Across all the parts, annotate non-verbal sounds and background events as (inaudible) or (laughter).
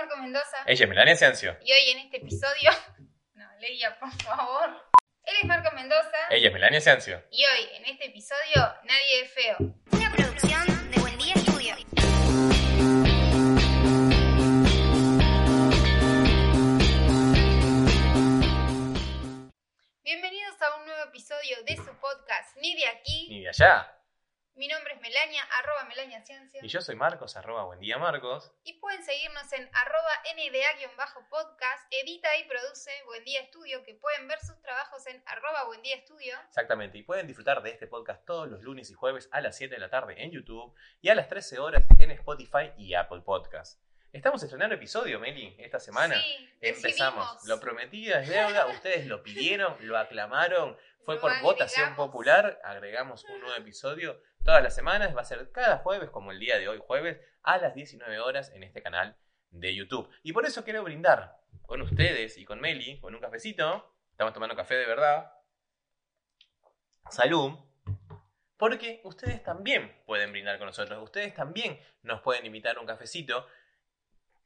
Marco Mendoza. Ella es Melania Ciancio. Y hoy en este episodio. (laughs) No, leía, por favor. Él es Marco Mendoza. Ella es Melania Ciancio. Y hoy en este episodio, Nadie es feo. Una producción de Buen Día Estudio. Bienvenidos a un nuevo episodio de su podcast Ni de aquí. Ni de allá. Mi nombre es Melania, arroba Melania Ciancio. Y yo soy Marcos, arroba buen día Marcos. Y pueden seguirnos en arroba NDA-podcast, edita y produce Buen Día Estudio, que pueden ver sus trabajos en arroba Buen Día Estudio. Exactamente. Y pueden disfrutar de este podcast todos los lunes y jueves a las 7 de la tarde en YouTube y a las 13 horas en Spotify y Apple Podcast. Estamos estrenando episodio, Meli, esta semana. Sí, Empezamos. decidimos. Lo prometido es deuda. Ustedes lo pidieron, lo aclamaron. Fue Lo por votación popular. Agregamos un nuevo episodio todas las semanas. Va a ser cada jueves, como el día de hoy, jueves, a las 19 horas en este canal de YouTube. Y por eso quiero brindar con ustedes y con Meli, con un cafecito. Estamos tomando café de verdad. Salud. Porque ustedes también pueden brindar con nosotros. Ustedes también nos pueden invitar a un cafecito.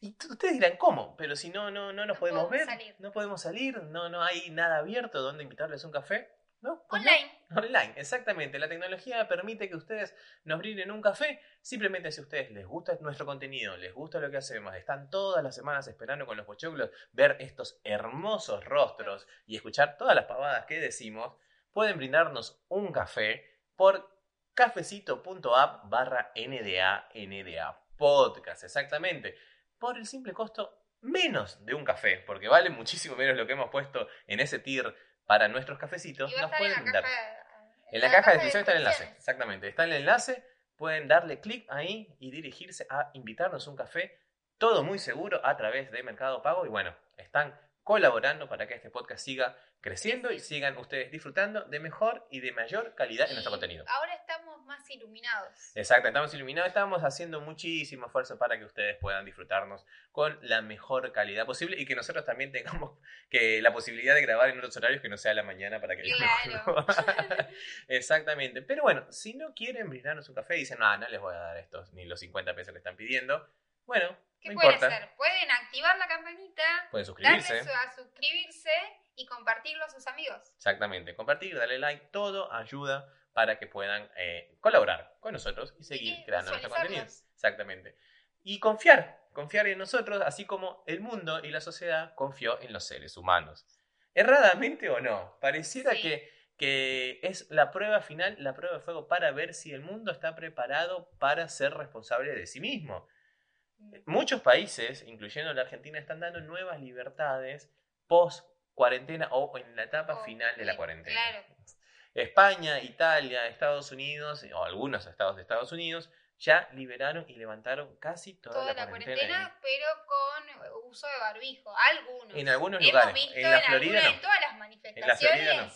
Y ustedes dirán, ¿cómo? Pero si no, no, no nos No podemos podemos ver, salir. no podemos salir, no, no hay nada abierto donde invitarles un café. ¿No? Pues. Online. Online, exactamente. La tecnología permite que ustedes nos brinden un café. Simplemente si a ustedes les gusta nuestro contenido, les gusta lo que hacemos, están todas las semanas esperando con los pochoclos ver estos hermosos rostros y escuchar todas las pavadas que decimos, pueden brindarnos un café por cafecito.app barra NDA, NDA podcast, exactamente. Por el simple costo menos de un café, porque vale muchísimo menos lo que hemos puesto en ese tier para nuestros cafecitos. Y va a Nos en pueden la caja, En la caja de descripción está el enlace, exactamente. Está el enlace, pueden darle clic ahí y dirigirse a invitarnos un café, todo muy seguro a través de Mercado Pago y bueno, están colaborando para que este podcast siga creciendo y sigan ustedes disfrutando de mejor y de mayor calidad en nuestro Y contenido. Ahora estamos más iluminados. Exacto, estamos iluminados, estamos haciendo muchísimo esfuerzo para que ustedes puedan disfrutarnos con la mejor calidad posible y que nosotros también tengamos (laughs) que la posibilidad de grabar en otros horarios que no sea la mañana para que Claro. (laughs) (laughs) Exactamente. Pero bueno, si no quieren brindarnos un café y dicen, no, no les voy a dar estos ni los 50 pesos que están pidiendo, bueno, ¿Qué no pueden importa. hacer? Pueden activar la campanita, Pueden darle suscribirse. su- a suscribirse y compartirlo a sus amigos. Exactamente. Compartir, darle like, todo ayuda para que puedan eh, colaborar con nosotros y seguir Y creando nuestro contenido. Exactamente. Y confiar, confiar en nosotros, así como el mundo y la sociedad confió en los seres humanos. Erradamente o no, pareciera Sí. que, que es la prueba final, la prueba de fuego para ver si el mundo está preparado para ser responsable de sí mismo. Muchos países, incluyendo la Argentina, están dando nuevas libertades post cuarentena o en la etapa final de la cuarentena. Claro. España, Italia, Estados Unidos, o algunos estados de Estados Unidos, ya liberaron y levantaron casi toda, Toda la, la cuarentena. pero con uso de barbijo. Algunos. En algunos Hemos lugares. visto En la Florida algunas- no. En todas las En la manifestaciones, Florida no.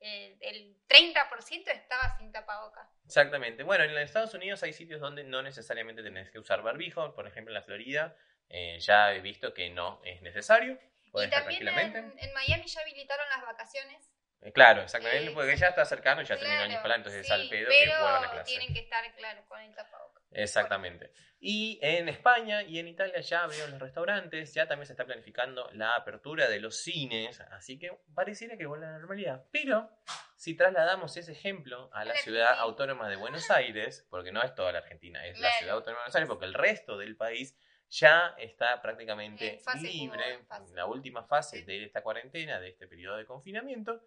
Eh, el 30% estaba sin tapaboca. Exactamente. Bueno, en Estados Unidos hay sitios donde no necesariamente tenés que usar barbijo. Por ejemplo, en la Florida eh, ya he visto que no es necesario. Y también en, en Miami ya habilitaron las vacaciones. Eh, Claro, exactamente, Eh, porque ya está cercano, ya terminó el Claro, escolar, entonces es sí, al pedo pero que vuelvan a clase. tienen que estar, claro, con el tapaboca. Exactamente. Y en España y en Italia ya abrieron los restaurantes, ya también se está planificando la apertura de los cines, así que pareciera que vuelve a la normalidad. Pero si trasladamos ese ejemplo a la ciudad autónoma de Buenos Aires, porque no es toda la Argentina, es la ciudad autónoma de Buenos Aires, porque el resto del país ya está prácticamente libre, en la última fase de esta cuarentena, de este periodo de confinamiento.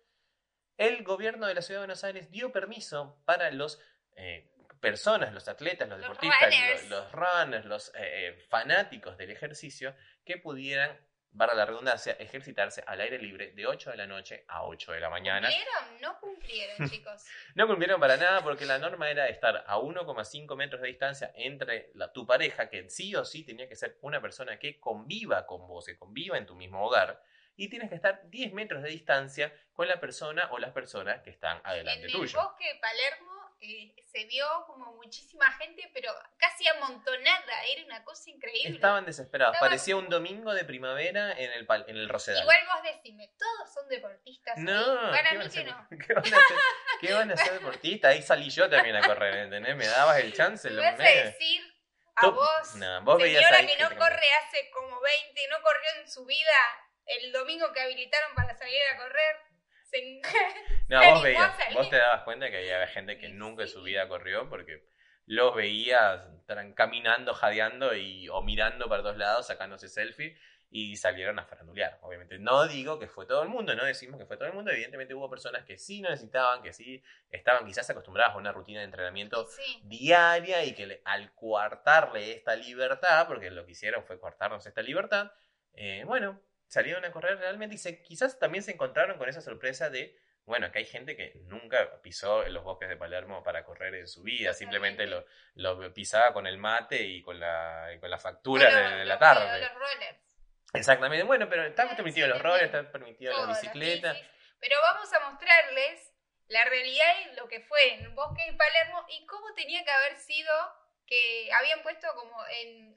El gobierno de la ciudad de Buenos Aires dio permiso para los eh, personas, los atletas, los, Los deportistas, runners. los, los runners, los eh, eh, fanáticos del ejercicio que pudieran, barra la redundancia, ejercitarse al aire libre de 8 de la noche a 8 de la mañana. ¿Cumplieron? No cumplieron, (laughs) chicos. No cumplieron para nada porque la norma era estar a 1,5 metros de distancia entre la- tu pareja, que sí o sí tenía que ser una persona que conviva con vos, que conviva en tu mismo hogar, y tienes que estar 10 metros de distancia con la persona o las personas que están En adelante el tuyo. bosque de Palermo eh, se vio como muchísima gente, pero casi amontonada. Era una cosa increíble. Estaban desesperados. Estaban- Parecía un domingo de primavera en el, pal- en el Rosedal. Igual vos decime, todos son deportistas. No, para ¿qué mí que no. (laughs) ¿Qué van a hacer? ¿Qué van a hacer deportistas? Ahí salí yo también a correr, ¿entendés? Me dabas el chance. Lo- vas a decir A Tú- vos, no, vos señora que no corre hace como 20, no corrió en su vida el domingo que habilitaron para salir a correr. No, vos veías, vos te dabas cuenta que había gente que nunca en su vida corrió porque los veías caminando, jadeando y, o mirando para todos lados, sacándose selfie y salieron a farandulear. Obviamente, no digo que fue todo el mundo, no decimos que fue todo el mundo. Evidentemente hubo personas que sí necesitaban, que sí estaban quizás acostumbradas a una rutina de entrenamiento Sí. diaria y que le- al coartarle esta libertad, porque lo que hicieron fue coartarnos esta libertad, eh, bueno, salieron a correr realmente y se, quizás también se encontraron con esa sorpresa de, bueno, que hay gente que nunca pisó en los bosques de Palermo para correr en su vida, simplemente lo, lo pisaba con el mate y con la, y con la factura O de, la tarde. Los rollers. Exactamente, bueno, pero están permitidos los rollers, están permitidos las bicicleta. bicis. Pero vamos a mostrarles la realidad y lo que fue en Bosque de Palermo y cómo tenía que haber sido que habían puesto como en,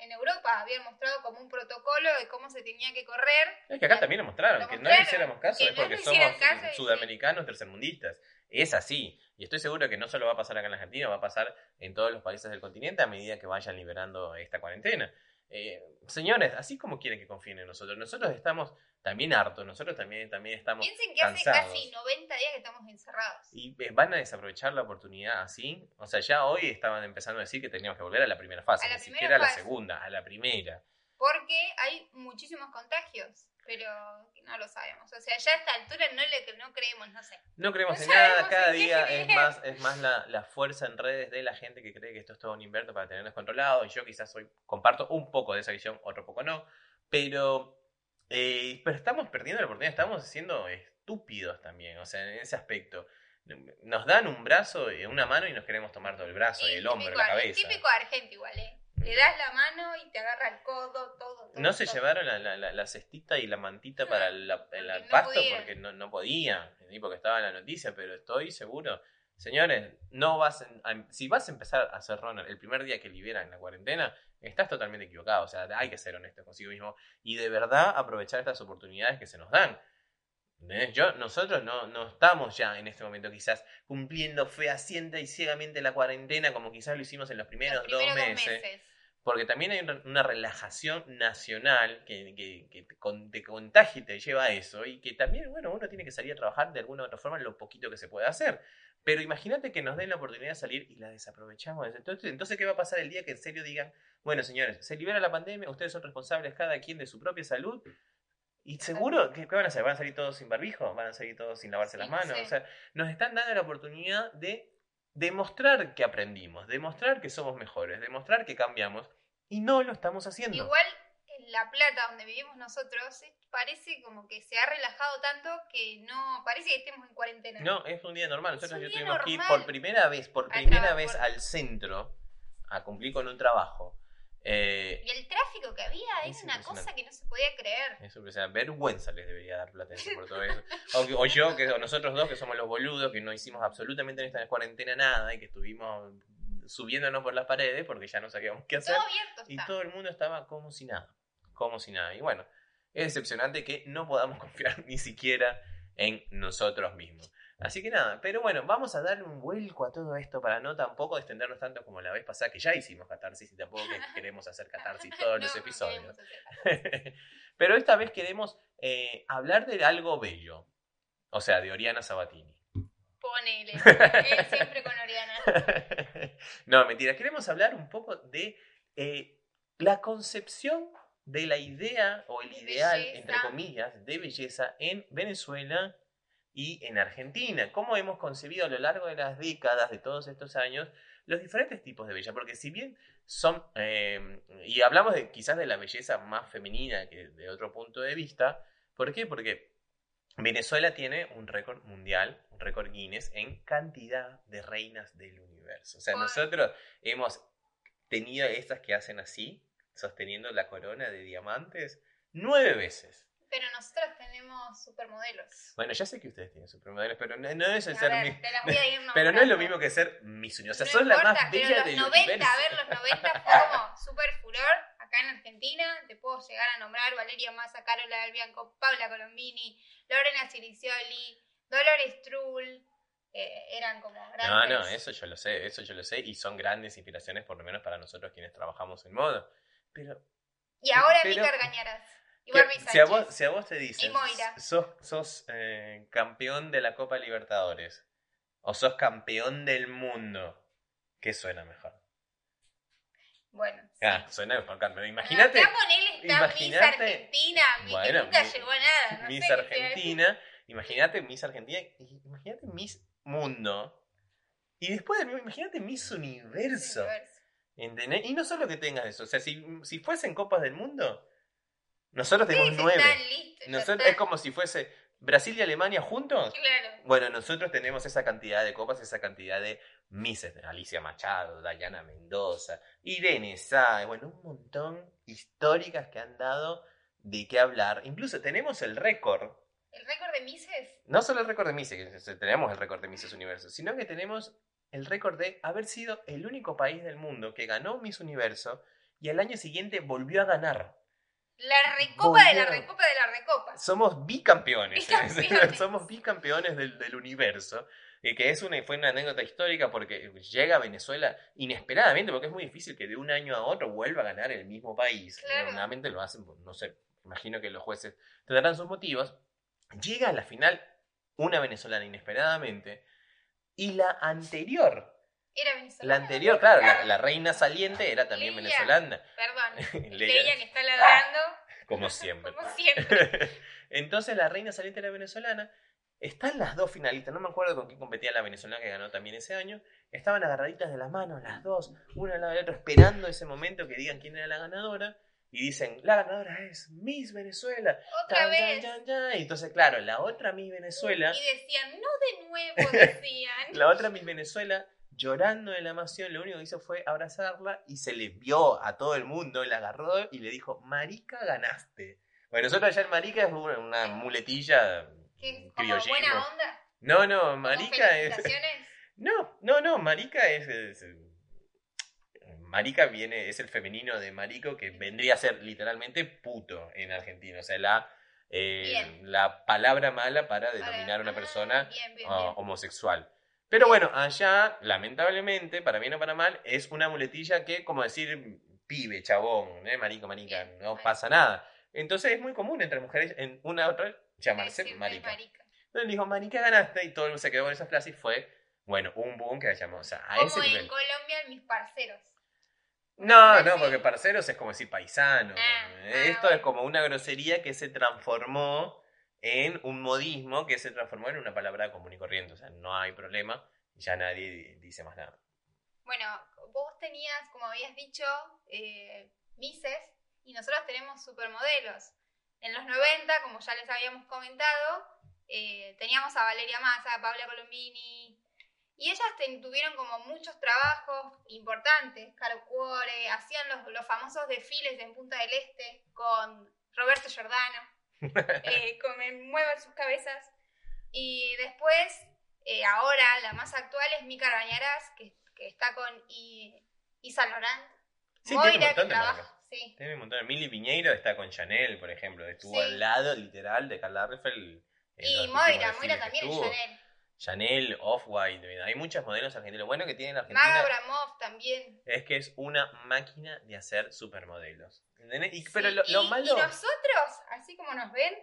en Europa, habían mostrado como un protocolo de cómo se tenía que correr. Es que acá también lo mostraron, Lo que no le hiciéramos caso, es porque somos caso sí. sudamericanos tercermundistas. Es así. Y estoy seguro que no solo va a pasar acá en la Argentina, va a pasar en todos los países del continente a medida que vayan liberando esta cuarentena. Eh, señores, así como quieren que confíen en nosotros, nosotros estamos también hartos, nosotros también, también estamos Piensen que hace casi 90 días que estamos encerrados. y eh, van a desaprovechar la oportunidad así. O sea, ya hoy estaban empezando a decir que teníamos que volver a la primera fase, la ni primera siquiera a la segunda, a la primera. Porque hay muchísimos contagios, pero no lo sabemos. O sea, ya a esta altura no le no creemos, no sé. No creemos No en nada, cada en día es más, es más la, la fuerza en redes de la gente que cree que esto es todo un invento para tenernos controlados. Y yo quizás soy, comparto un poco de esa visión, otro poco no. Pero, eh, pero estamos perdiendo la oportunidad, estamos siendo estúpidos también, o sea, en ese aspecto. Nos dan un brazo, y una mano y nos queremos tomar todo el brazo y, el hombro, típico, la cabeza. Típico argento igual, ¿eh? Le das la mano y te agarra el codo, todo. todo No se todo. llevaron la, la, la- cestita y la mantita No, para la- el no pasto porque no, no podían, porque estaba en la noticia, pero estoy seguro. Señores, no vas a- a- si vas a empezar a hacer runner el primer día que liberan la cuarentena, estás totalmente equivocado. O sea, hay que ser honesto consigo mismo y de verdad aprovechar estas oportunidades que se nos dan. ¿Entendés? Yo, nosotros no, no estamos ya en este momento quizás cumpliendo fehaciente y ciegamente la cuarentena como quizás lo hicimos en los primeros, Los primeros dos meses. Porque también hay una, una relajación nacional que, que, que te, con- te contagia y te lleva a eso. Y que también, bueno, uno tiene que salir a trabajar de alguna u otra forma lo poquito que se puede hacer. Pero imagínate que nos den la oportunidad de salir y la desaprovechamos. Entonces, entonces, ¿qué va a pasar el día que en serio digan, bueno, señores, se libera la pandemia, ustedes son responsables cada quien de su propia salud? Y seguro, ¿qué, qué van a hacer? ¿Van a salir todos sin barbijo? ¿Van a salir todos sin lavarse Sí, las no manos? O sea, nos están dando la oportunidad de demostrar que aprendimos, demostrar que somos mejores, demostrar que cambiamos y no lo estamos haciendo. Igual en La Plata, donde vivimos nosotros, parece como que se ha relajado tanto que no. Parece que estemos en cuarentena. No, es un día normal. Nosotros día tuvimos que ir normal. por primera vez, por primera vez por- al centro a cumplir con un trabajo. Eh, Y el tráfico que había Es era una impresionante. cosa que no se podía creer. o sea, vergüenza les debería dar Platense por todo eso. O, yo, que, o nosotros dos, que somos los boludos, que no hicimos absolutamente en esta cuarentena nada y que estuvimos subiéndonos por las paredes porque ya no sabíamos qué hacer. Todo abierto Y está. todo el mundo estaba como si nada. Como si nada. Y bueno, es decepcionante que no podamos (laughs) confiar ni siquiera en nosotros mismos. Así que nada, pero bueno, vamos a darle un vuelco a todo esto para no tampoco extendernos tanto como la vez pasada, que ya hicimos catarsis y tampoco que (laughs) queremos hacer catarsis todos No, los episodios. (laughs) pero esta vez queremos eh, hablar de algo bello. O sea, de Oriana Sabatini. Ponele. Él (laughs) siempre con Oriana. no, mentira. Queremos hablar un poco de eh, la concepción de la idea o el De ideal, belleza. entre comillas, de belleza en Venezuela y en Argentina. Cómo hemos concebido a lo largo de las décadas, de todos estos años, los diferentes tipos de belleza. Porque si bien son, eh, y hablamos de quizás de la belleza más femenina que de otro punto de vista, ¿por qué? Porque Venezuela tiene un récord mundial, un récord Guinness en cantidad de reinas del universo. O sea, nosotros hemos tenido estas que hacen así, sosteniendo la corona de diamantes, nueve veces. Pero nosotros tenemos supermodelos. Bueno, ya sé que ustedes tienen supermodelos, pero no, no es el A ser ver, mi- te las voy a ir (laughs) Pero no es lo mismo que ser Miss Universo. O sea, No sos la importa, más pero bella los del 90, universo. a ver, los 90 fue como super furor acá en Argentina. Te puedo llegar a nombrar Valeria Massa, Carola del Bianco, Paula Colombini, Lorena Ciricioli, Dolores Trull, eh, eran como No, grandes. no, eso yo lo sé, eso yo lo sé, y son grandes inspiraciones, por lo menos para nosotros quienes trabajamos en moda. Pero Y ahora Pero- Mica Argañarás Barbie si, a vos, si a vos te dicen, sos, sos eh, campeón de la Copa Libertadores, o sos campeón del mundo, ¿qué suena mejor? Bueno, sí. Ah, suena mejor campeón. Imagínate, acá Miss Argentina, Bueno, que nunca mi- llegó a nada. No Miss sé. Argentina, imagínate Miss Argentina, imagínate Miss Mundo, y después imagínate Miss Universo. Universo. ¿Entendés? Y no solo que tengas eso, o sea, si, si fuesen Copas del Mundo, nosotros Ustedes tenemos nueve. están listos, ya Nosotros, está. es como si fuese Brasil y Alemania juntos. Claro. Bueno, nosotros tenemos esa cantidad de copas, esa cantidad de Misses. Alicia Machado, Dayana Mendoza, Irene Sáez, bueno, un montón históricas que han dado de qué hablar. Incluso tenemos el récord, ¿El récord de Misses? no solo el récord de Misses, que tenemos el récord de Misses Universo, sino que tenemos el récord de haber sido el único país del mundo que ganó Miss Universo y al año siguiente volvió a ganar. La recopa de la recopa de la recopa. Somos bicampeones. (laughs) Bicampeones. (laughs) Somos bicampeones del, del universo. Y que es una, fue una anécdota histórica porque llega a Venezuela inesperadamente, porque es muy difícil que de un año a otro vuelva a ganar el mismo país. Claro. Normalmente lo hacen, no sé, imagino que los jueces tendrán sus motivos. Llega a la final una venezolana inesperadamente y la anterior, Era la venezolana. anterior, claro, la, la (laughs) reina saliente era también Leia. venezolana. Perdón. Leia. Leia que está ladrando, (laughs) Como siempre. como siempre. (laughs) Entonces la reina saliente era venezolana. Están las dos finalistas, no me acuerdo con quién competía la venezolana que ganó también ese año. Estaban agarraditas de las manos, las dos, una al lado del otro, esperando ese momento que digan quién era la ganadora. Y dicen, la ganadora es Miss Venezuela. Otra tan, vez. tan, tan. Y entonces, claro, la otra Miss Venezuela, Y decían, no de nuevo, decían. la otra Miss Venezuela, llorando de la emoción, lo único que hizo fue abrazarla y se le vio a todo el mundo, la agarró y le dijo, Marica, ganaste. Bueno, nosotros allá en Marica es una, muletilla ¿Qué? ¿Como criollismo. buena onda? No, no, ¿Como marica es... (laughs) No, no, no, marica es... es- Marica viene, es el femenino de marico que vendría a ser literalmente puto en argentino. O sea, la, eh, la palabra mala para Para- denominar a una ah, persona bien, bien, ah, bien. homosexual. Pero bueno, allá, lamentablemente, para bien o para mal, es una muletilla que, como decir pibe, chabón, ¿eh? marico, marica, no pasa nada. Entonces es muy común entre mujeres, en una a otra, llamarse marica. marica. Entonces le dijo, marica, ganaste, y todo el mundo se quedó con esa frase y fue, bueno, un boom que la llamó, o sea, a ese Como en nivel. Colombia, mis parceros. No, no, porque parceros es como decir paisano. Ah, Eh, ah, Esto es como una grosería que se transformó en un modismo que se transformó en una palabra común y corriente. O sea, no hay problema, ya nadie di- dice más nada. Bueno, vos tenías, como habías dicho, eh, Mises y nosotros tenemos supermodelos. En los 90, como ya les habíamos comentado, eh, teníamos a Valeria Massa, a Paula Colombini, y ellas tuvieron como muchos trabajos importantes. Caro Cuore, hacían los, los famosos desfiles en Punta del Este con Roberto Giordano, eh, con Me Muevan sus cabezas. Y después, eh, ahora la más actual es Mica Arañarás, que, que está con I, Isa Laurent. Sí, tiene un Moira, que de trabaja. Sí. Tiene un montón. Mili Piñeiro está con Chanel, por ejemplo. Estuvo Sí. al lado, literal, de Karl Lagerfeld. en Y Moira, Moira también es. Chanel. Chanel, Off-White. Hay muchos modelos argentinos. Bueno que tiene la Argentina Maga Abramov también. es que es una máquina de hacer supermodelos. ¿Entendés? Y- Sí, pero lo, lo y- malo... Y nosotros, así como nos ven,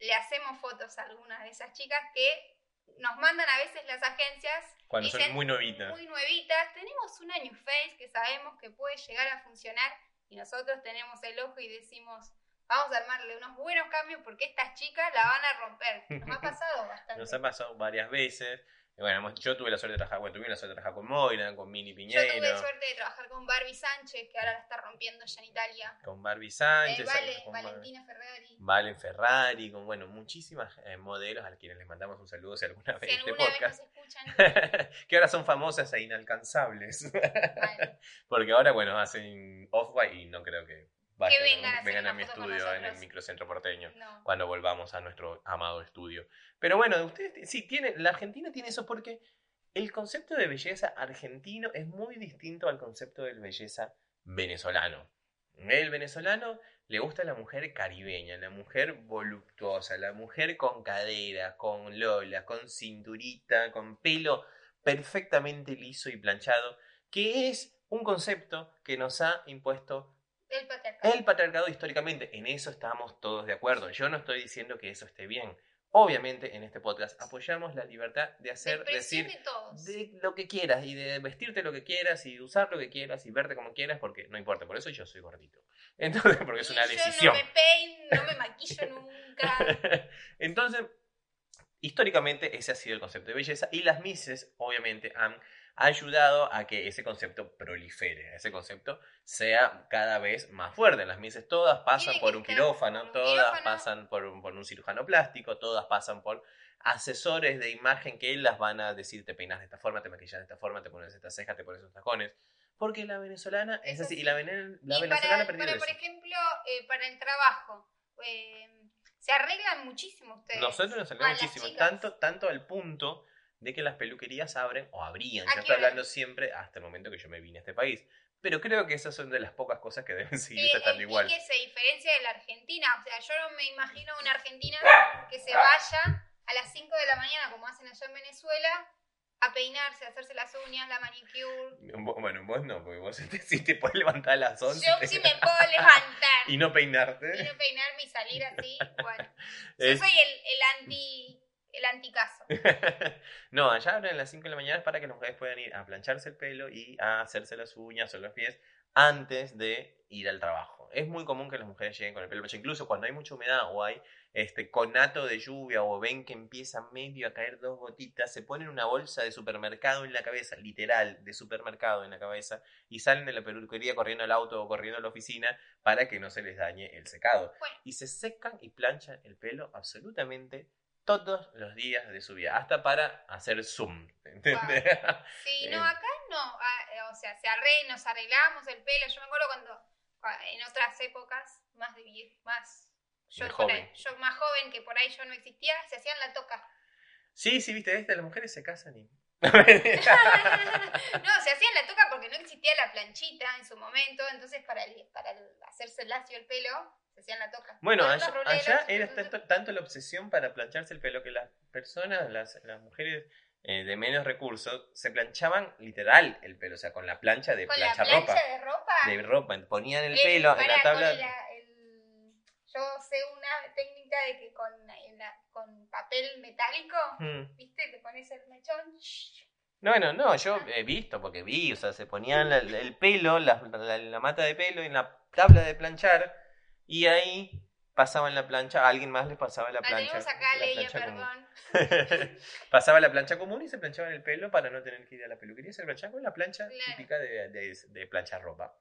le hacemos fotos a algunas de esas chicas que nos mandan a veces las agencias. Cuando son muy novitas. Muy nuevitas. Tenemos una New Face que sabemos que puede llegar a funcionar y nosotros tenemos el ojo y decimos, vamos a armarle unos buenos cambios porque estas chicas la van a romper. Nos ha pasado (laughs) bastante. Nos ha pasado varias veces. Y bueno, yo tuve la suerte de trabajar, bueno, tuve la suerte de trabajar con Moira, con Mini Yo Piñeiro, tuve suerte de trabajar con Barbie Sánchez, que ahora la está rompiendo ya en Italia. con Barbie Eh, Sánchez, vale, con Bar- Valentina Ferrari. Valen Ferrari, con bueno, muchísimas eh, modelos a quienes les mandamos un saludo si alguna Si vez este alguna vez nos podcast. escuchan, (laughs) que ahora son famosas e inalcanzables. vale. (laughs) Porque ahora, bueno, hacen off-white y no creo que vayan, Que vengan a vengan mi estudio en el microcentro porteño. No. cuando volvamos a nuestro amado estudio. Pero bueno, ustedes sí tiene, la Argentina tiene eso porque el concepto de belleza argentino es muy distinto al concepto de belleza venezolano. El venezolano le gusta la mujer caribeña, la mujer voluptuosa, la mujer con cadera, con lola, con cinturita, con pelo perfectamente liso y planchado, que es un concepto que nos ha impuesto El patriarcado. el patriarcado históricamente. En eso estamos todos de acuerdo. Yo no estoy diciendo que eso esté bien. Obviamente en este podcast apoyamos la libertad de hacer, decir de todos. de lo que quieras y de vestirte lo que quieras y de usar lo que quieras y verte como quieras porque no importa, por eso yo soy gordito. (laughs) Entonces, porque es Y una yo decisión. no me peino, no me maquillo nunca. (laughs) Entonces, históricamente ese ha sido el concepto de belleza y las Misses obviamente han ayudado a que ese concepto prolifere, ese concepto sea cada vez más fuerte. Las Misses todas pasan por un quirófano, un todas quirófano. pasan por un, por un cirujano plástico, todas pasan por asesores de imagen que las van a decir te peinas de esta forma, te maquillas de esta forma, te pones estas cejas, te pones estos tacones. Porque la venezolana es Es así, así. y la, vene- la y venezolana para, ha por ejemplo, eh, para el trabajo, eh, se arreglan muchísimo ustedes. Nosotros nos las muchísimo, tanto, tanto al punto de que las peluquerías abren o abrían. ¿A Yo qué estoy hora? hablando siempre hasta el momento que yo me vine a este país. Pero creo que esas son de las pocas cosas que deben (laughs) seguir Sí, estando igual. pique se diferencia de la Argentina. O sea, yo no me imagino una Argentina que se vaya a las 5 de la mañana, como hacen allá en Venezuela, a peinarse, a hacerse las uñas, la manicure. Bueno, vos no, porque vos (laughs) te, si te podés levantar a las 11 Yo sí (laughs) me puedo levantar y no y peinarte. no peinarme y salir así. Bueno, yo soy el, el anti el anticaso. (laughs) no, allá abren a las 5 de la mañana para que las mujeres puedan ir a plancharse el pelo y a hacerse las uñas o los pies antes de ir al trabajo. Es muy común que las mujeres lleguen con el pelo planchado, incluso cuando hay mucha humedad o hay este conato de lluvia o ven que empieza medio a caer dos gotitas, se ponen una bolsa de supermercado en la cabeza, literal, de supermercado en la cabeza, y salen de la peluquería corriendo al auto o corriendo a la oficina para que no se les dañe el secado. Bueno. Y se secan y planchan el pelo absolutamente todos los días de su vida, hasta para hacer zoom. (laughs) ¿entendés? Sí, no, Eh. acá no. ah, o sea, se arre, nos arreglamos el pelo. Yo me acuerdo cuando, en otras épocas, más de más. Yo, joven. ahí- yo más joven, que por ahí yo no existía, se hacían la toca. Sí, sí, viste, ¿viste? las mujeres se casan y... no, (laughs) se hacían la toca porque no existía la planchita en su momento. Entonces, para, el- para el- hacerse lacio el pelo, se hacían la toca. Bueno, allá, ruleros, allá era entonces- tanto, tanto la obsesión para plancharse el pelo que las personas, las, las mujeres eh, de menos recursos, se planchaban literal el pelo, o sea, con la plancha de Con la plancha ropa. de ropa. De ropa, ponían el Eh, pelo en la tabla. la- yo sé una técnica de que con, la- con papel metálico, Hmm. ¿viste? Te pones el mechón. No, bueno, no, yo he visto, porque vi, o sea, se ponían la- la- el pelo, la, mata de pelo en la tabla de planchar, y ahí pasaban la plancha, a alguien más le pasaba la La plancha. acá, la perdón. (laughs) Pasaba la plancha común y se planchaban el pelo para no tener que ir a la peluquería. Se planchaba con la plancha Claro. típica de, de, de planchar ropa.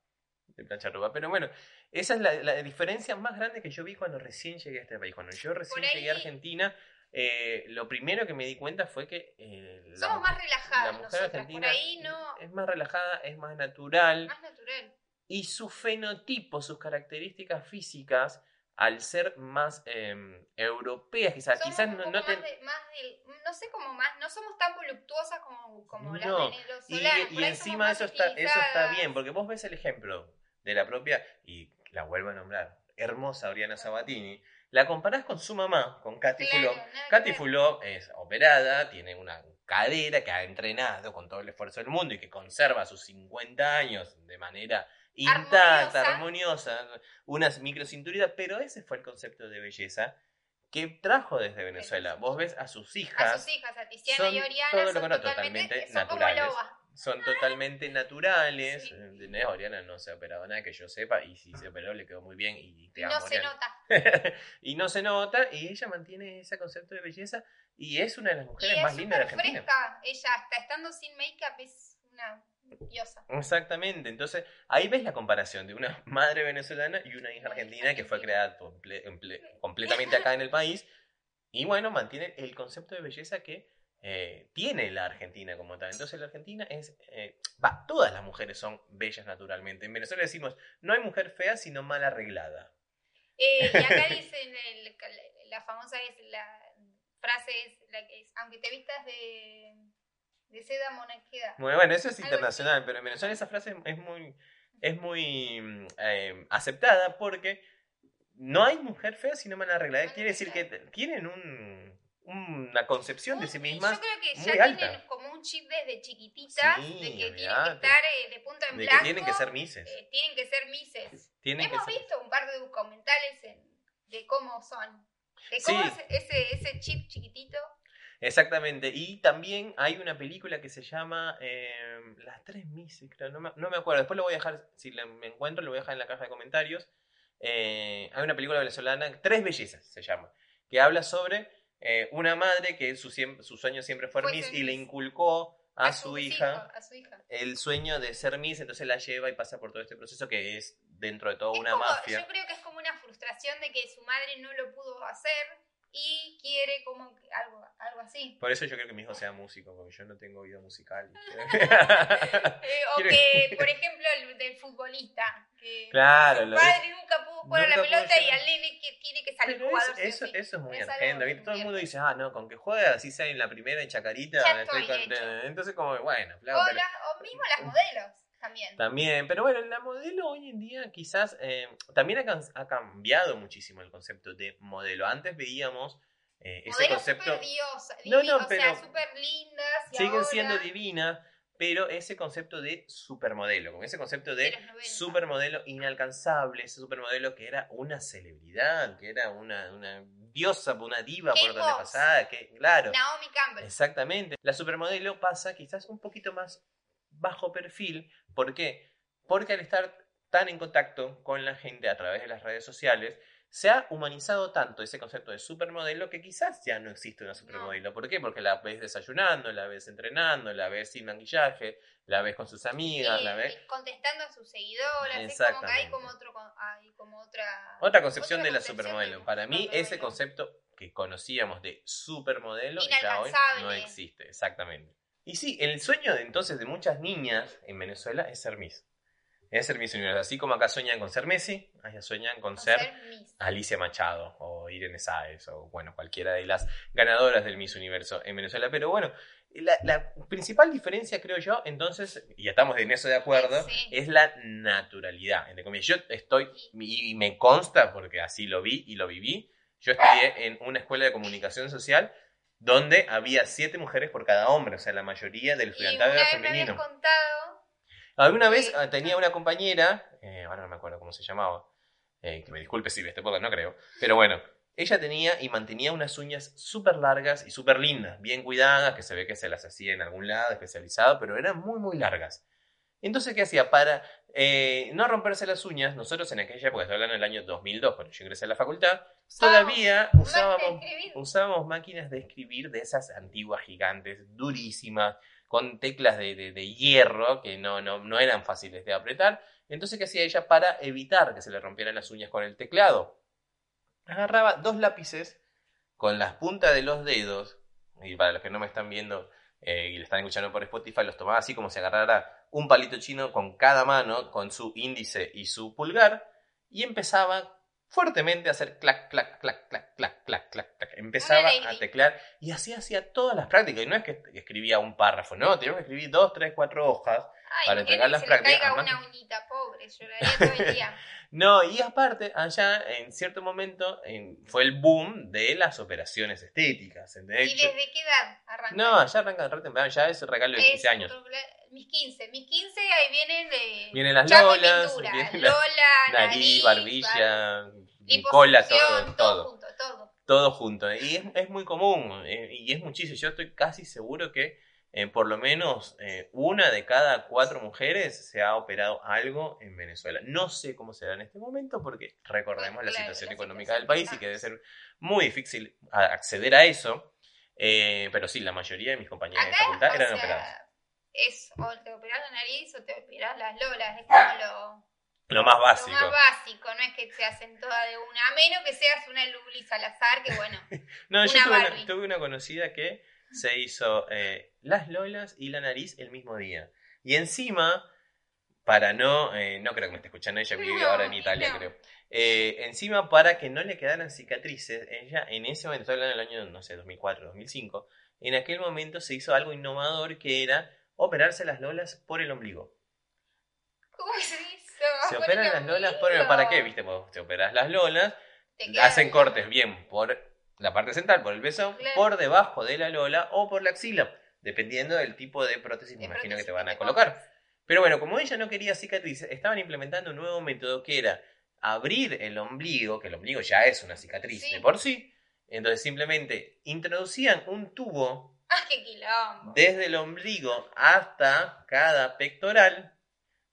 De planchar ropa. Pero bueno, esa es la, la diferencia más grande que yo vi cuando recién llegué a este país. Cuando yo recién ahí- llegué a Argentina, eh, lo primero que me di cuenta fue que eh, la, Somos más la relajadas mujer nosotras. Por argentina ahí no. es más relajada, es más natural Más natural. y su fenotipo, sus características físicas, al ser más eh, europeas, quizás, Somos quizás no, no te- más, de- más del- no sé cómo más, no somos tan voluptuosas como, como las No, venezolanas. Y, y encima eso está, eso está bien, porque vos ves el ejemplo de la propia, y la vuelvo a nombrar, hermosa Oriana Sabatini, la comparás con su mamá, con Katy Claro, Fulop. Katy. Fulop es operada, tiene una cadera que ha entrenado con todo el esfuerzo del mundo y que conserva sus 50 años de manera intacta, Armoniosa. armoniosa, unas microcinturitas, pero ese fue el concepto de belleza que trajo desde Venezuela. Vos ves a sus hijas A sus hijas, a Tiziana y Oriana, todo lo son totalmente, totalmente son como naturales. lobas. Son totalmente naturales. Sí. ¿entendés? Oriana no se ha operado nada que yo sepa y si se operó le quedó muy bien y te Y amo, no se Oriana. nota. (laughs) y no se nota y ella mantiene ese concepto de belleza y es una de las mujeres es más lindas de Argentina. fresca. Ella, hasta estando sin make-up, es una diosa. Exactamente, entonces ahí ves la comparación de una (laughs) madre venezolana y una hija argentina que fue creada comple- emple- completamente acá en el país y bueno, mantiene el concepto de belleza que eh, tiene la Argentina como tal. Entonces la Argentina es, eh, todas las mujeres son bellas naturalmente. En Venezuela decimos, no hay mujer fea sino mal arreglada. Eh, y acá (laughs) dicen, el- la famosa es, la frase es, la que es, aunque te vistas de, de seda, mona queda. Bueno, bueno, eso es internacional, pero en Venezuela esa frase es muy, es muy aceptada porque no hay mujer fea si no me la arregla. No Quiere decir que tienen un- una concepción de sí mismas Yo creo que ya alta. tienen como un chip desde chiquititas Sí, de que tienen que estar eh, de punta en de que blanco. tienen que ser mises. eh, tienen que ser mises. Tienen que Hemos ser- visto un par de documentales en- de cómo son. De Sí. cómo es ese, ese chip chiquitito. Exactamente. Y también hay una película que se llama eh, Las Tres Mises, creo. No me, no me acuerdo. Después lo voy a dejar, si la- me encuentro, lo voy a dejar en la caja de comentarios. Eh, hay una película venezolana, Tres Bellezas se llama, que habla sobre eh, una madre que su, sueño siempre fue Fue Miss y le inculcó a, su hija hijos, a su hija. el sueño de ser Miss, entonces la lleva y pasa por todo este proceso que es dentro de todo Es una como- mafia. Yo creo que es como una frustración de que su madre no lo pudo hacer y quiere como algo, algo así. Por eso yo creo que mi hijo sea músico, porque yo no tengo oído musical. (laughs) Eh, o que, por ejemplo, el del futbolista. Que Claro, su padre nunca pudo jugar a la nunca pelota y al nene que tiene que salir jugador. eso, sí o eso, es muy argento. Todo el mundo dice, ah, no, con que juega así sea en la primera en Chacarita, Ya estoy estoy contento. Entonces, como, bueno, O, flaco, pero- la- o mismo las modelos también. También, pero bueno, la modelo hoy en día quizás eh, también ha, cambiado muchísimo el concepto de modelo. Antes veíamos eh, ese concepto. diosas, No, no, o sea, pero súper lindas. y Siguen ahora siendo divinas, pero ese concepto de supermodelo, con ese concepto de de los 90. supermodelo inalcanzable, ese supermodelo que era una celebridad, que era una, una diosa, una diva por donde pasaba, que claro. Naomi Campbell. Exactamente. La supermodelo pasa quizás un poquito más bajo perfil. ¿Por qué? Porque al estar tan en contacto con la gente a través de las redes sociales, se ha humanizado tanto ese concepto de supermodelo que quizás ya no existe una supermodelo. ¿Por qué? Porque la ves desayunando, la ves entrenando, la ves sin maquillaje, la ves con sus amigas, Sí, la ves... contestando a sus seguidoras. Es como que hay como, otro, hay como otra. Otra concepción otra de la supermodelo. del Para mí, ese concepto que conocíamos de supermodelo ya hoy no existe. Exactamente. Y sí, el sueño de entonces de muchas niñas en Venezuela es ser Miss. Es ser Miss Universo. Así como acá sueñan con ser Messi, allá sueñan con con ser. Alicia Machado o Irene Sáez o bueno, cualquiera de las ganadoras del Miss Universo en Venezuela. Pero bueno, la, la principal diferencia creo yo, entonces, y estamos en eso de acuerdo, Sí. es la naturalidad. Entre comillas, yo estoy, y me consta porque así lo vi y lo viví, yo estudié en una escuela de comunicación social donde había siete mujeres por cada hombre, o sea, la mayoría del estudiantado era vez me femenino. contado. Alguna vez Sí. ah, tenía una compañera, eh, ahora no me acuerdo cómo se llamaba, eh, que me disculpe si este podcast, no creo, pero bueno, ella tenía y mantenía unas uñas súper largas y súper lindas, bien cuidadas, que se ve que se las hacía en algún lado especializado, pero eran muy, muy largas. Entonces, ¿qué hacía? Para eh, no romperse las uñas, nosotros en aquella época, estoy hablando del año 2002, cuando yo ingresé a la facultad, todavía usábamos usábamos máquinas de escribir de esas antiguas gigantes, durísimas, con teclas de, de- de hierro que no, no, no eran fáciles de apretar. Entonces, ¿qué hacía ella para evitar que se le rompieran las uñas con el teclado? Agarraba dos lápices con las puntas de los dedos, y para los que no me están viendo eh, y le están escuchando por Spotify, los tomaba así como si agarrara un palito chino con cada mano, con su índice y su pulgar, y empezaba fuertemente a hacer clac, clac, clac, clac, clac, clac, clac, clac. Empezaba a teclear y así hacía todas las prácticas. Y no es que escribía un párrafo, no, teníamos que escribir dos, tres, cuatro hojas. Ay, para entregar las prácticas, además- lloraría todo el día. (laughs) No, y aparte, allá en cierto momento en- fue el boom de las operaciones estéticas. ¿entendés? ¿Y desde qué edad arranca? no, allá arranca re temprano, ya es regalo de 15 años. Mis 15. Mis 15 ahí vienen de. Vienen las lolas, pintura. vienen la Lola, (laughs) nariz, barbilla, cola, todo, todo. todo. junto, todo. todo junto. Y es, es muy común, eh, y es muchísimo. Yo estoy casi seguro que eh, por lo menos eh, una de cada cuatro mujeres se ha operado algo en Venezuela. No sé cómo será en este momento, porque recordemos la situación la económica situación del país y que debe ser muy difícil acceder a eso. Eh, pero sí, la mayoría de mis compañeras de facultad eran sea, operadas. es o te operás la nariz o te operás las lolas. Es como lo, Lo más lo básico. más básico. No es que se hacen todas de una. A menos que seas una Luli Salazar, que bueno. (laughs) No, yo una, tuve una conocida que se hizo eh, las lolas y la nariz el mismo día. Y encima, para no, eh, no creo que me esté escuchando ella, vive No, ahora en Italia, no. creo. Eh, encima, para que no le quedaran cicatrices, ella en ese momento, estoy hablando del año, no sé, 2004, 2005, en aquel momento se hizo algo innovador que era operarse las lolas por el ombligo. ¿Cómo se dice? Se operan las lolas, por- ¿para qué? ¿Viste? Vos te operas las lolas, hacen cortes bien por la parte central, por el pezón, Claro. por debajo de la lola o por la axila, dependiendo del tipo de prótesis, me imagino que te van a colocar. compras. Pero bueno, como ella no quería cicatrices, estaban implementando un nuevo método que era abrir el ombligo, que el ombligo ya es una cicatriz Sí. de por sí. Entonces simplemente introducían un tubo ¡Ah, qué desde el ombligo hasta cada pectoral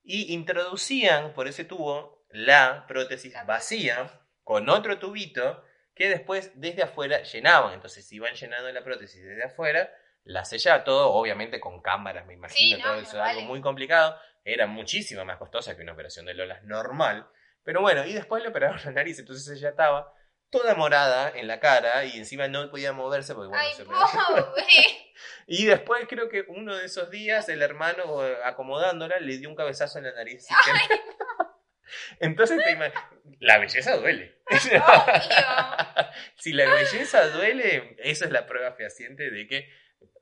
y introducían por ese tubo la prótesis vacía con otro tubito que después desde afuera llenaban. Entonces iban llenando la prótesis desde afuera, la sellaba todo, obviamente con cámaras, me imagino, Sí, todo eso no algo muy complicado. Era muchísimo más costosa que una operación de Lolas normal. Pero bueno, y después le operaron la nariz, entonces ella estaba toda morada en la cara y encima no podía moverse porque bueno, ¡Ay, se pobre! (laughs) Y después creo que uno de esos días el hermano eh, acomodándola le dio un cabezazo en la nariz. (laughs) Entonces te ima- la belleza duele. Obvio. (laughs) si la belleza duele, esa es la prueba fehaciente de que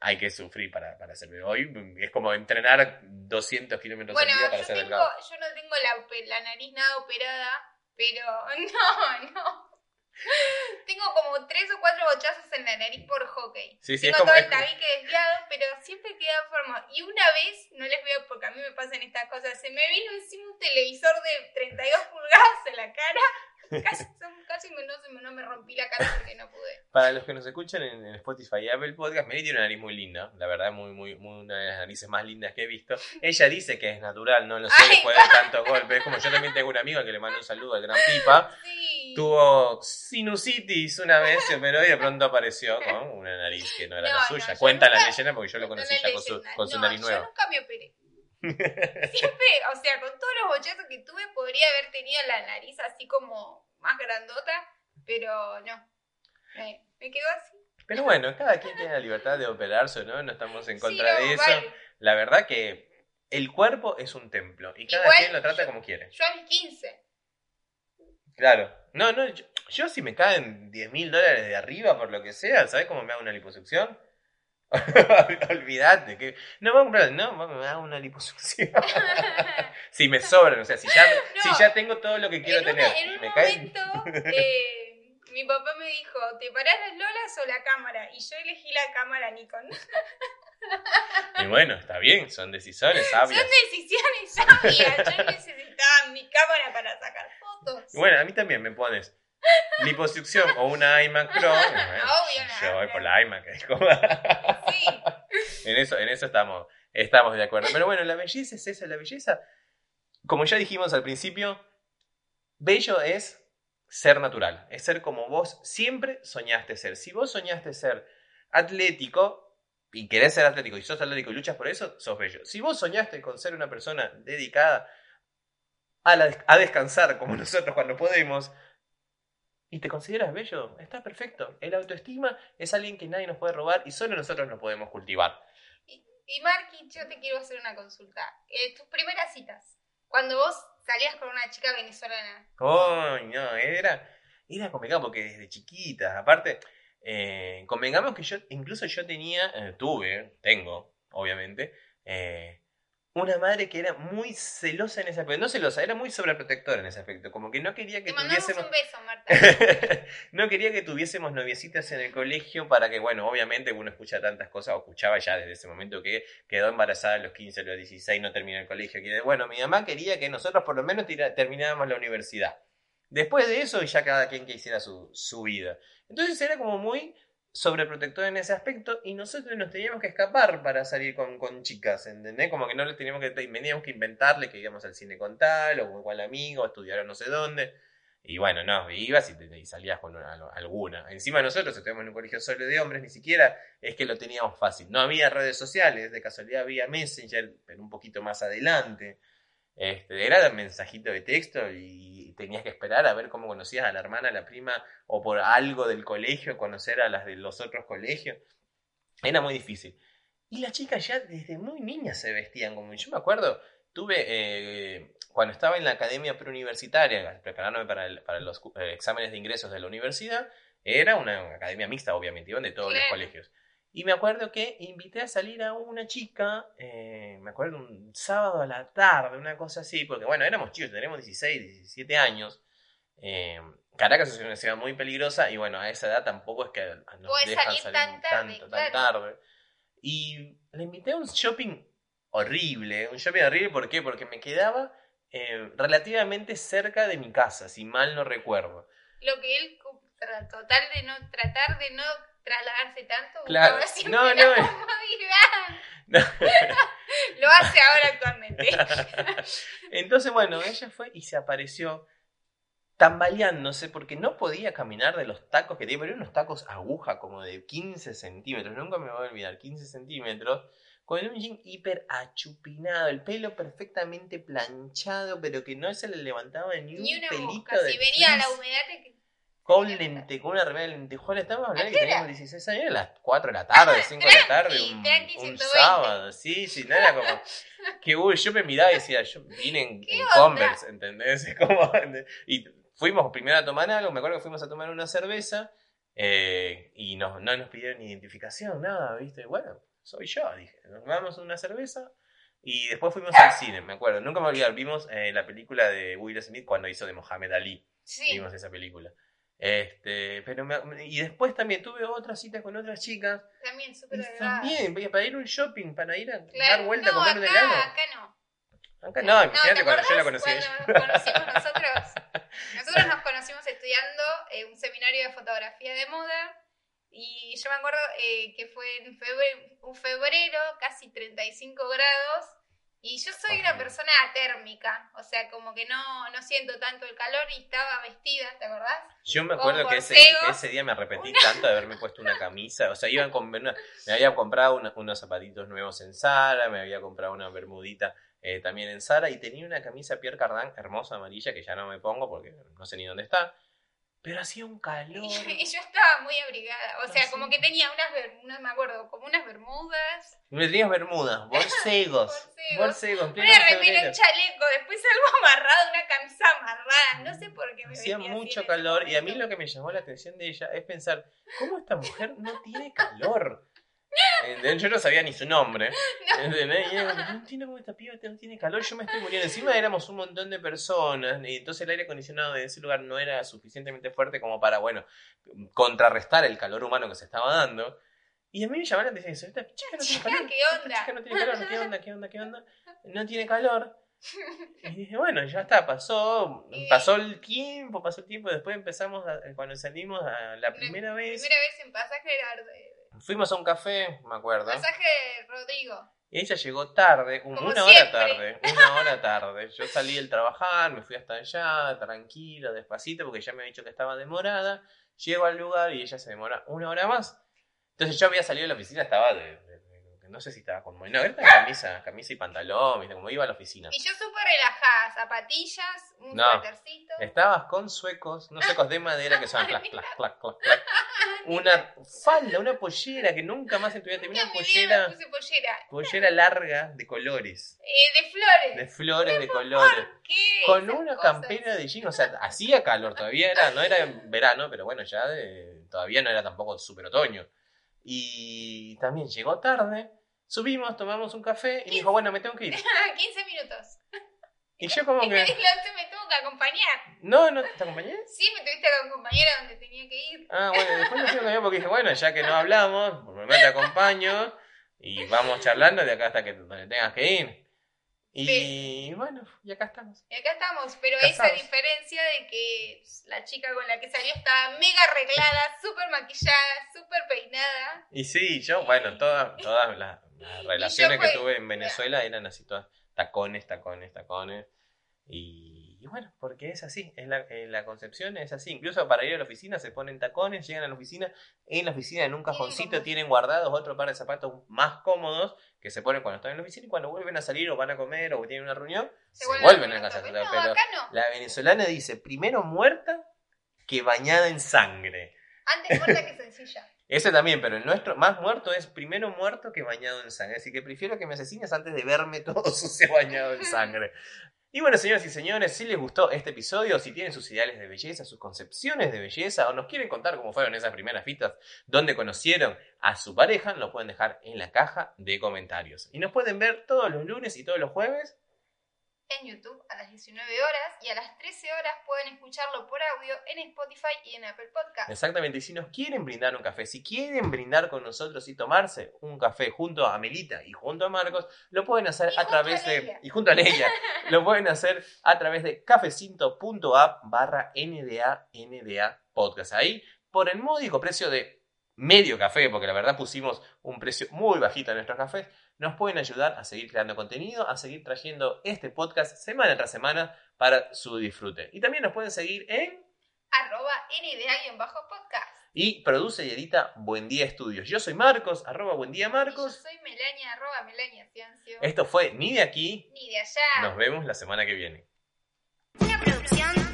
hay que sufrir para, para ser Hoy es como entrenar 200 kilómetros Bueno, al día para yo, ser tengo, delgado. yo no tengo la, la nariz nada operada, pero (laughs) no, no. Tengo como tres o cuatro bochazos en la nariz por hockey. Sí, sí, tengo todo el como- tabique desviado, pero siempre queda forma. Y una vez, no les veo porque a mí me pasan estas cosas, se me vino encima un televisor de 32 pulgadas en la cara. (laughs) Casi, son- casi me, no, no rompí la cara porque no pude. (laughs) Para los que nos escuchan en, en Spotify y Apple Podcast, Mary tiene una nariz muy linda, la verdad, muy, muy, muy una de las narices más lindas que he visto. Ella dice que es natural, no lo sé, Ay, después de tantos (laughs) golpes. Como yo también tengo un amigo que le mando un saludo al gran Pipa. Sí. Tuvo sinusitis una vez, y de pronto apareció con una nariz que no era No, la no, suya. yo Cuenta la leyenda porque yo lo No, conocí no ya con su, leyenda. con su No, nariz Yo nueva. nunca me operé. (laughs) Siempre, o sea, con todos los bochazos que tuve, podría haber tenido la nariz así como más grandota, pero no. Me, me quedó así. Pero bueno, cada quien tiene la libertad de operarse, ¿no? No estamos en Sí, contra no, de eso. vale. La verdad que el cuerpo es un templo y cada Igual quien lo trata yo- como quiere. Yo a mis 15. Claro. No, no, yo, yo si me caen 10 mil dólares de arriba por lo que sea, ¿sabes cómo me hago una liposucción? (laughs) Olvídate que... No, vamos a comprar, no, me hago una liposucción. (laughs) si me sobran, o sea, si ya, No. si ya tengo todo lo que quiero en, una- tener en un me momento, eh, mi papá me dijo, ¿te parás las lolas o la cámara? Y yo elegí la cámara Nikon. Y bueno, está bien, son decisiones sabias. Son decisiones sabias. Yo necesitaba mi cámara para sacar fotos. Y bueno, a mí también me pones liposucción o una iMac Pro. y bueno, Obvio, yo voy por la iMac. (laughs) En eso, en eso estamos, estamos de acuerdo. Pero bueno, la belleza es eso, la belleza, como ya dijimos al principio, bello es ser natural, es ser como vos siempre soñaste ser. Si vos soñaste ser atlético y querés ser atlético y sos atlético y luchas por eso, sos bello. Si vos soñaste con ser una persona dedicada a, la- a descansar como (laughs) nosotros cuando podemos, y te consideras bello, está perfecto. El autoestima es alguien que nadie nos puede robar y solo nosotros nos podemos cultivar. Y Marky, yo te quiero hacer una consulta. Eh, tus primeras citas, cuando vos salías con una chica venezolana. Oh, no, era, era complicado porque desde chiquita, aparte, eh, convengamos que yo, incluso yo tenía, eh, tuve, tengo, obviamente, eh, una madre que era muy celosa en ese aspecto, no celosa, era muy sobreprotectora en ese aspecto, como que no quería que Te tuviésemos... un beso, Marta. (laughs) no quería que tuviésemos noviecitas en el colegio para que, bueno, obviamente uno escucha tantas cosas, o escuchaba ya desde ese momento que quedó embarazada a los 15, a los 16, no terminó el colegio. que, bueno, mi mamá quería que nosotros por lo menos tira- termináramos la universidad. Después de eso, ya cada quien que hiciera su, su vida. Entonces era como muy sobreprotector en ese aspecto y nosotros nos teníamos que escapar para salir con, con chicas, ¿entendés? Como que no les teníamos que, teníamos que inventarle que íbamos al cine con tal, o con cual amigo, estudiar a no sé dónde. Y bueno, no, ibas y, y salías con una- alguna. Encima nosotros estudiamos en un colegio solo de hombres, ni siquiera es que lo teníamos fácil. No había redes sociales, de casualidad había Messenger, pero un poquito más adelante. Este, era un mensajito de texto y tenías que esperar a ver cómo conocías a la hermana, a la prima, o por algo del colegio, conocer a las de los otros colegios. Era muy difícil. Y las chicas ya desde muy niñas se vestían como yo me acuerdo, tuve, eh, cuando estaba en la academia preuniversitaria, preparándome para, el- para los eh, exámenes de ingresos de la universidad, era una, academia mixta, obviamente, iban de todos los colegios. Y me acuerdo que invité a salir a una chica, eh, me acuerdo un sábado a la tarde, una cosa así, porque bueno, éramos chicos, tenemos 16, 17 años. Eh, Caracas es una ciudad muy peligrosa y bueno, a esa edad tampoco es que nos dejan salir salir tan tarde, tanto, tan claro. tarde. Y le invité a un shopping horrible, un shopping horrible, ¿por qué? Porque me quedaba eh, relativamente cerca de mi casa, si mal no recuerdo. Lo que él, cu- tra- total de no tratar de no trasladarse tanto, Claro. siempre No, la (laughs) no. comodidad. (laughs) No. Lo hace ahora actualmente. (laughs) Entonces, bueno, ella fue y se apareció tambaleándose porque no podía caminar de los tacos que tenía, pero eran unos tacos aguja como de 15 centímetros, nunca me voy a olvidar, 15 centímetros, con un jean hiper achupinado, el pelo perfectamente planchado, pero que no se le levantaba ni un Ni una pelito mosca. de Si venía la frizz, humedad, te... con lente, con una remera de lentejuela, estábamos hablando ¿A que teníamos hora? 16 años, eran las 4 de la tarde, 5 de la tarde, un, un 120. sábado, sí, sí, no era como, (laughs) que uy, yo me miraba y decía, yo vine en, ¿Qué en? Converse, ¿entendés? (laughs) Como, y fuimos primero a tomar algo, me acuerdo que fuimos a tomar una cerveza eh, y no, no nos pidieron identificación, nada, ¿viste? Bueno, soy yo, dije, nos a una cerveza y después fuimos al cine, me acuerdo, nunca me a olvidar, vimos eh, la película de Will Smith cuando hizo de Mohamed Ali, Sí. vimos esa película. Este, pero me- y después también tuve otras citas con otras chicas. También súper también, para ir a un shopping, para ir a Claro, dar vuelta a no, comer un helado. acá no. Acá no, ¿te imagínate cuando yo la conocí. a ella. Cuando nos conocimos nosotros. (laughs) Nosotros nos conocimos estudiando eh, un seminario de fotografía de moda. Y yo me acuerdo eh, que fue en febrero, un febrero, casi 35 grados. Y yo soy una persona térmica. O sea, como que no, no siento tanto el calor y estaba vestida, ¿te acordás? Yo me Con acuerdo que ese, día me arrepentí tanto de haberme (laughs) puesto una camisa. O sea, iban con me había comprado una- unos zapatitos nuevos en Zara, me había comprado una bermudita eh, también en Zara y tenía una camisa Pierre Cardin hermosa amarilla que ya no me pongo porque no sé ni dónde está. Pero hacía un (laughs) calor. Y yo, y yo estaba muy abrigada. O sea, Ah, como sí. que tenía unas, unas, me acuerdo, como unas bermudas. Me tenías bermudas, (laughs) borcegos. Borcegos. borcegos, Una remera, un chaleco, después algo (laughs) amarrado, una camisa amarrada. No sé por qué me Hacía mucho calor y a mí lo que me llamó la atención de ella es pensar, ¿cómo esta mujer no tiene calor? ¿Entendés? Yo no sabía ni su nombre. (laughs) ¿entendés? Y era como, no entiendo cómo esta piba no tiene calor, yo me estoy muriendo. Encima éramos un montón de personas y entonces el aire acondicionado de ese lugar no era suficientemente fuerte como para, bueno, contrarrestar el calor humano que se estaba dando. Y a mí me la atención eso, esta chica no tiene calor. ¿qué onda? chica no tiene calor, ¿qué onda? ¿Qué onda? ¿Qué onda? No tiene calor. Y dije, bueno, ya está, pasó, Y- pasó el tiempo, pasó el tiempo, después empezamos, a- cuando salimos a la primera vez, Primera vez en pasaje era fuimos a un café, me acuerdo, pasaje Rodrigo. y ella llegó tarde, un- una hora tarde, una hora tarde, yo salí del trabajar, me fui hasta allá, tranquilo, despacito, porque ya me había dicho que estaba demorada, llego al lugar y ella se demora una hora más, entonces yo había salido de la oficina, estaba de- no sé si estaba con, no, era camisa, camisa y pantalón, ¿viste? como iba a la oficina. Y yo súper relajada, zapatillas, un No. suétercito. Estabas con suecos, unos suecos de madera que son (laughs) clac, clac, clac, clac, clac. (laughs) Una falda, una pollera que nunca más en tu vida te vi Nunca una pollera, puse pollera. pollera larga de colores, Eh, de flores. de flores de colores, ¿Qué? con una cosas. campera de jean, o sea, hacía calor todavía, era, no era en verano, pero bueno, ya de- todavía no era tampoco súper otoño. Y también llegó tarde, subimos, tomamos un café y me dijo, bueno, me tengo que ir. (laughs) 15 minutos. Y yo como que, dijo, "Te me tuvo que acompañar. no, no, ¿te acompañé? Sí, me tuviste que acompañar a donde tenía que ir. Ah, bueno, después no lo que porque dije, bueno, ya que no hablamos, por lo menos te acompaño y vamos charlando de acá hasta que donde tengas que ir. Y bueno, y acá estamos. Y acá estamos, pero esa diferencia de que la chica con la que salió estaba mega arreglada, súper maquillada, súper peinada. Y sí, yo, bueno, todas, todas las, las relaciones que fue- tuve en Venezuela eran así todas tacones, tacones, tacones. Y, y bueno, porque es así, es la, eh, la concepción es así. Incluso para ir a la oficina se ponen tacones, llegan a la oficina, en la oficina en un cajoncito tienen guardados otro par de zapatos más cómodos que se ponen cuando están en la oficina y cuando vuelven a salir o van a comer o tienen una reunión, se, vuelven a casa. No, Pero no. la venezolana dice, primero muerta que bañada en sangre. Antes muerta que sencilla. Ese también, pero el nuestro más muerto es primero muerto que bañado en sangre. Así que prefiero que me asesines antes de verme todo (laughs) sucio bañado en sangre. Y bueno, señoras y señores, si les gustó este episodio, si tienen sus ideales de belleza, sus concepciones de belleza, o nos quieren contar cómo fueron esas primeras fiestas donde conocieron a su pareja, lo pueden dejar en la caja de comentarios. Y nos pueden ver todos los lunes y todos los jueves En YouTube a las 19 horas y a las 13 horas pueden escucharlo por audio en Spotify y en Apple Podcast. Exactamente, y si nos quieren brindar un café, si quieren brindar con nosotros y tomarse un café junto a Melita y junto a Marcos, lo pueden hacer Y a través a de... Y junto a Leia, (laughs) lo pueden hacer a través de cafecinto.app barra NDA, NDA podcast. Ahí, por el módico precio de medio café, porque la verdad pusimos un precio muy bajito a nuestros cafés, nos pueden ayudar a seguir creando contenido, a seguir trayendo este podcast semana tras semana para su disfrute. Y también nos pueden seguir en... Arroba NDA-podcast. Y produce y edita Buen Día Estudios. Yo soy Marcos, arroba Buen Día Y yo Marcos. soy Melania, arroba Melania Ciancio. Esto fue Ni de aquí. Ni de allá. Nos vemos la semana que viene. Una producción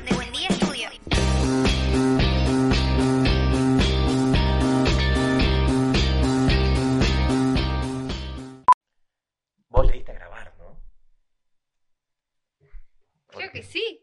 Creo que sí.